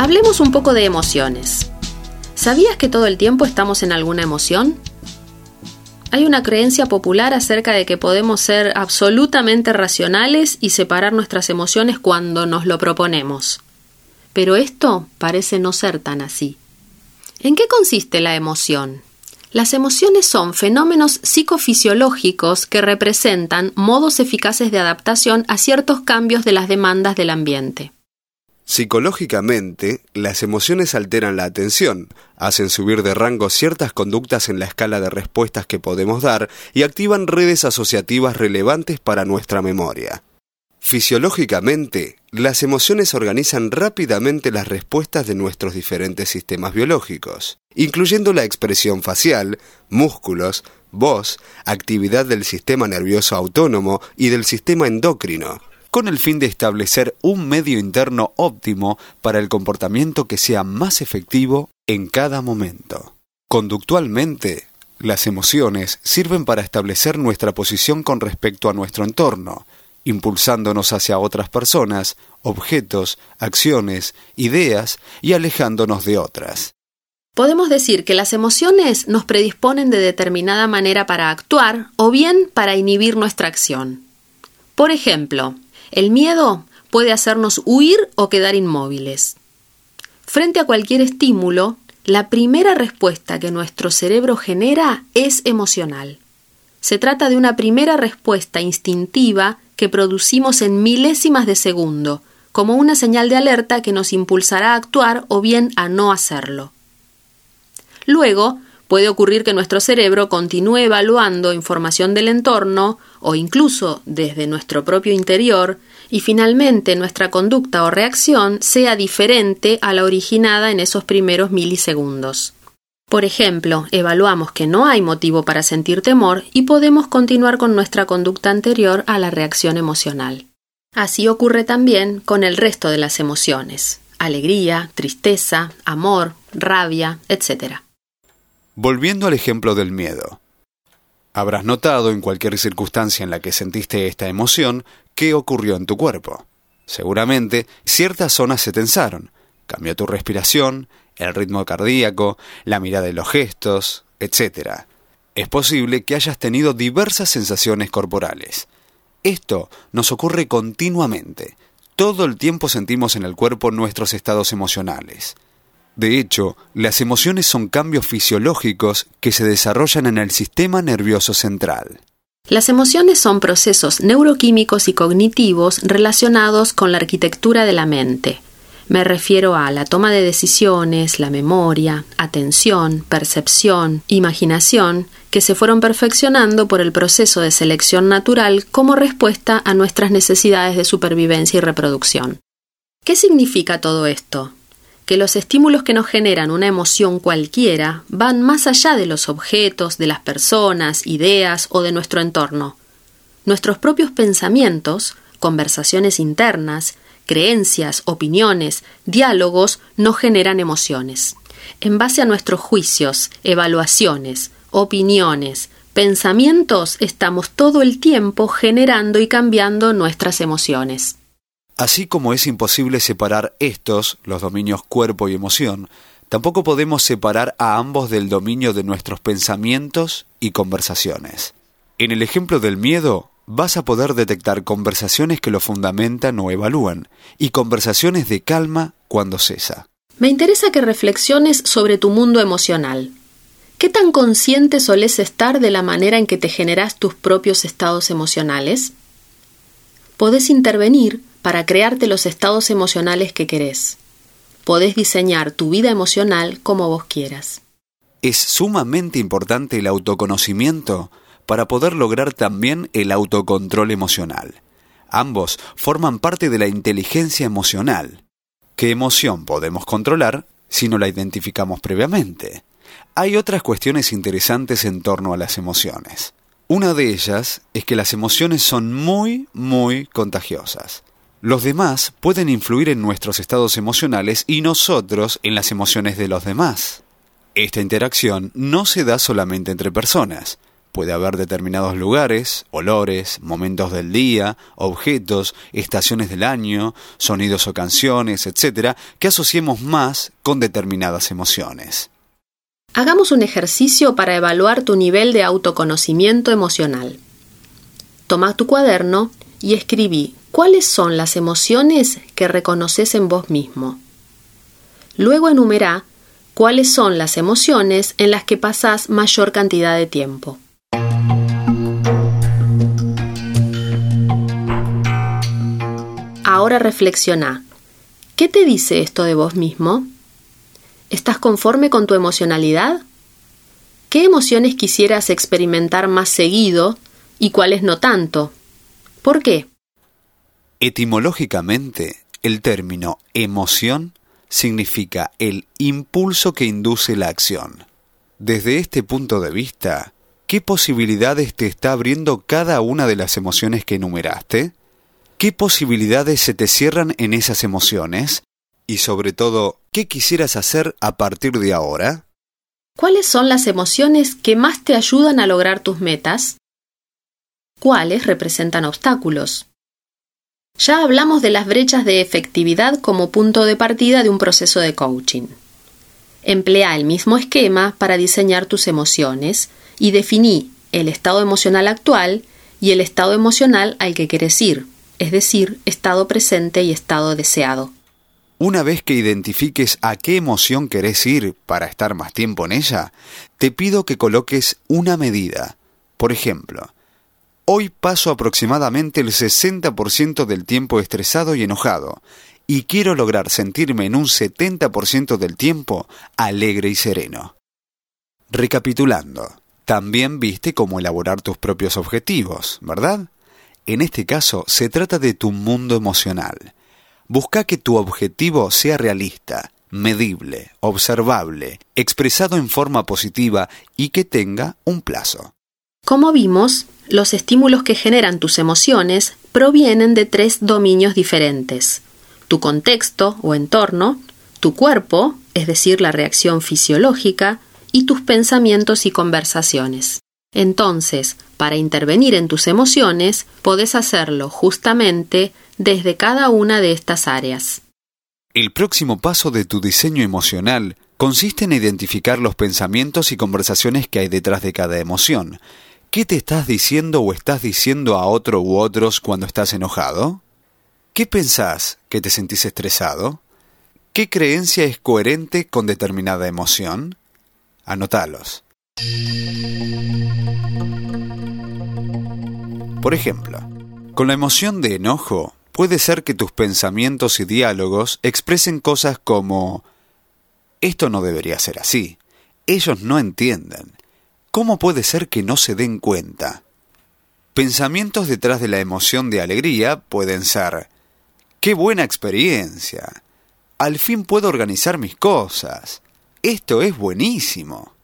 Hablemos un poco de emociones. ¿Sabías que todo el tiempo estamos en alguna emoción? Hay una creencia popular acerca de que podemos ser absolutamente racionales y separar nuestras emociones cuando nos lo proponemos. Pero esto parece no ser tan así. ¿En qué consiste la emoción? Las emociones son fenómenos psicofisiológicos que representan modos eficaces de adaptación a ciertos cambios de las demandas del ambiente. Psicológicamente, las emociones alteran la atención, hacen subir de rango ciertas conductas en la escala de respuestas que podemos dar y activan redes asociativas relevantes para nuestra memoria. Fisiológicamente, las emociones organizan rápidamente las respuestas de nuestros diferentes sistemas biológicos, incluyendo la expresión facial, músculos, voz, actividad del sistema nervioso autónomo y del sistema endocrino con el fin de establecer un medio interno óptimo para el comportamiento que sea más efectivo en cada momento. Conductualmente, las emociones sirven para establecer nuestra posición con respecto a nuestro entorno, impulsándonos hacia otras personas, objetos, acciones, ideas y alejándonos de otras. Podemos decir que las emociones nos predisponen de determinada manera para actuar o bien para inhibir nuestra acción. Por ejemplo, el miedo puede hacernos huir o quedar inmóviles. Frente a cualquier estímulo, la primera respuesta que nuestro cerebro genera es emocional. Se trata de una primera respuesta instintiva que producimos en milésimas de segundo, como una señal de alerta que nos impulsará a actuar o bien a no hacerlo. Luego, puede ocurrir que nuestro cerebro continúe evaluando información del entorno o incluso desde nuestro propio interior y finalmente nuestra conducta o reacción sea diferente a la originada en esos primeros milisegundos. Por ejemplo, evaluamos que no hay motivo para sentir temor y podemos continuar con nuestra conducta anterior a la reacción emocional. Así ocurre también con el resto de las emociones alegría, tristeza, amor, rabia, etc. Volviendo al ejemplo del miedo. Habrás notado en cualquier circunstancia en la que sentiste esta emoción qué ocurrió en tu cuerpo. Seguramente ciertas zonas se tensaron. Cambió tu respiración, el ritmo cardíaco, la mirada de los gestos, etc. Es posible que hayas tenido diversas sensaciones corporales. Esto nos ocurre continuamente. Todo el tiempo sentimos en el cuerpo nuestros estados emocionales. De hecho, las emociones son cambios fisiológicos que se desarrollan en el sistema nervioso central. Las emociones son procesos neuroquímicos y cognitivos relacionados con la arquitectura de la mente. Me refiero a la toma de decisiones, la memoria, atención, percepción, imaginación, que se fueron perfeccionando por el proceso de selección natural como respuesta a nuestras necesidades de supervivencia y reproducción. ¿Qué significa todo esto? Que los estímulos que nos generan una emoción cualquiera van más allá de los objetos, de las personas, ideas o de nuestro entorno. Nuestros propios pensamientos, conversaciones internas, creencias, opiniones, diálogos nos generan emociones. En base a nuestros juicios, evaluaciones, opiniones, pensamientos, estamos todo el tiempo generando y cambiando nuestras emociones. Así como es imposible separar estos, los dominios cuerpo y emoción, tampoco podemos separar a ambos del dominio de nuestros pensamientos y conversaciones. En el ejemplo del miedo, vas a poder detectar conversaciones que lo fundamentan o evalúan, y conversaciones de calma cuando cesa. Me interesa que reflexiones sobre tu mundo emocional. ¿Qué tan consciente solés estar de la manera en que te generas tus propios estados emocionales? Podés intervenir para crearte los estados emocionales que querés. Podés diseñar tu vida emocional como vos quieras. Es sumamente importante el autoconocimiento para poder lograr también el autocontrol emocional. Ambos forman parte de la inteligencia emocional. ¿Qué emoción podemos controlar si no la identificamos previamente? Hay otras cuestiones interesantes en torno a las emociones. Una de ellas es que las emociones son muy, muy contagiosas. Los demás pueden influir en nuestros estados emocionales y nosotros en las emociones de los demás. Esta interacción no se da solamente entre personas, Puede haber determinados lugares, olores, momentos del día, objetos, estaciones del año, sonidos o canciones, etc., que asociemos más con determinadas emociones. Hagamos un ejercicio para evaluar tu nivel de autoconocimiento emocional. Toma tu cuaderno y escribí cuáles son las emociones que reconoces en vos mismo. Luego enumera cuáles son las emociones en las que pasás mayor cantidad de tiempo. Ahora reflexiona. ¿Qué te dice esto de vos mismo? ¿Estás conforme con tu emocionalidad? ¿Qué emociones quisieras experimentar más seguido y cuáles no tanto? ¿Por qué? Etimológicamente, el término emoción significa el impulso que induce la acción. Desde este punto de vista, ¿qué posibilidades te está abriendo cada una de las emociones que enumeraste? ¿Qué posibilidades se te cierran en esas emociones? Y sobre todo, ¿qué quisieras hacer a partir de ahora? ¿Cuáles son las emociones que más te ayudan a lograr tus metas? ¿Cuáles representan obstáculos? Ya hablamos de las brechas de efectividad como punto de partida de un proceso de coaching. Emplea el mismo esquema para diseñar tus emociones y definí el estado emocional actual y el estado emocional al que quieres ir es decir, estado presente y estado deseado. Una vez que identifiques a qué emoción querés ir para estar más tiempo en ella, te pido que coloques una medida. Por ejemplo, hoy paso aproximadamente el 60% del tiempo estresado y enojado, y quiero lograr sentirme en un 70% del tiempo alegre y sereno. Recapitulando, también viste cómo elaborar tus propios objetivos, ¿verdad? En este caso, se trata de tu mundo emocional. Busca que tu objetivo sea realista, medible, observable, expresado en forma positiva y que tenga un plazo. Como vimos, los estímulos que generan tus emociones provienen de tres dominios diferentes. Tu contexto o entorno, tu cuerpo, es decir, la reacción fisiológica, y tus pensamientos y conversaciones. Entonces, para intervenir en tus emociones, podés hacerlo justamente desde cada una de estas áreas. El próximo paso de tu diseño emocional consiste en identificar los pensamientos y conversaciones que hay detrás de cada emoción. ¿Qué te estás diciendo o estás diciendo a otro u otros cuando estás enojado? ¿Qué pensás que te sentís estresado? ¿Qué creencia es coherente con determinada emoción? Anotalos. Por ejemplo, con la emoción de enojo, puede ser que tus pensamientos y diálogos expresen cosas como esto no debería ser así. Ellos no entienden. ¿Cómo puede ser que no se den cuenta? Pensamientos detrás de la emoción de alegría pueden ser ¡Qué buena experiencia! Al fin puedo organizar mis cosas. Esto es buenísimo.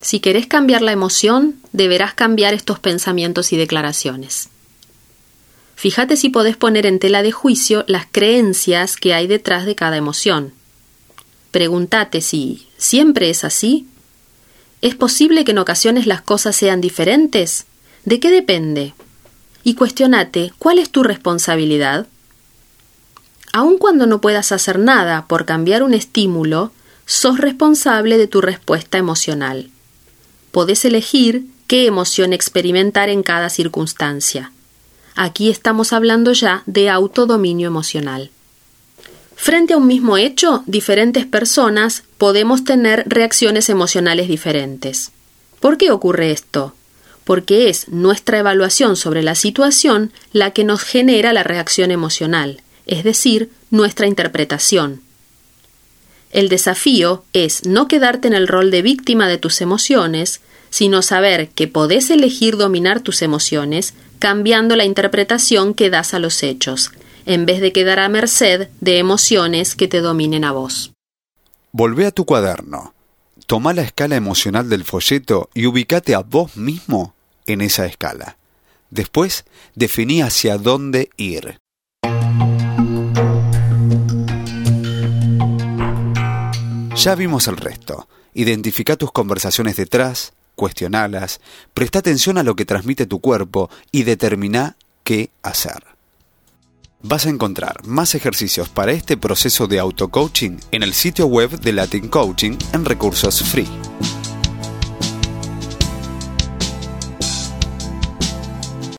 Si querés cambiar la emoción, deberás cambiar estos pensamientos y declaraciones. Fíjate si podés poner en tela de juicio las creencias que hay detrás de cada emoción. Pregúntate si siempre es así. ¿Es posible que en ocasiones las cosas sean diferentes? ¿De qué depende? Y cuestionate cuál es tu responsabilidad. Aun cuando no puedas hacer nada por cambiar un estímulo, sos responsable de tu respuesta emocional podés elegir qué emoción experimentar en cada circunstancia. Aquí estamos hablando ya de autodominio emocional. Frente a un mismo hecho, diferentes personas podemos tener reacciones emocionales diferentes. ¿Por qué ocurre esto? Porque es nuestra evaluación sobre la situación la que nos genera la reacción emocional, es decir, nuestra interpretación. El desafío es no quedarte en el rol de víctima de tus emociones, sino saber que podés elegir dominar tus emociones cambiando la interpretación que das a los hechos, en vez de quedar a merced de emociones que te dominen a vos. Volvé a tu cuaderno. Toma la escala emocional del folleto y ubicate a vos mismo en esa escala. Después, definí hacia dónde ir. Ya vimos el resto. Identifica tus conversaciones detrás, cuestionalas, presta atención a lo que transmite tu cuerpo y determina qué hacer. Vas a encontrar más ejercicios para este proceso de auto-coaching en el sitio web de Latin Coaching en recursos free.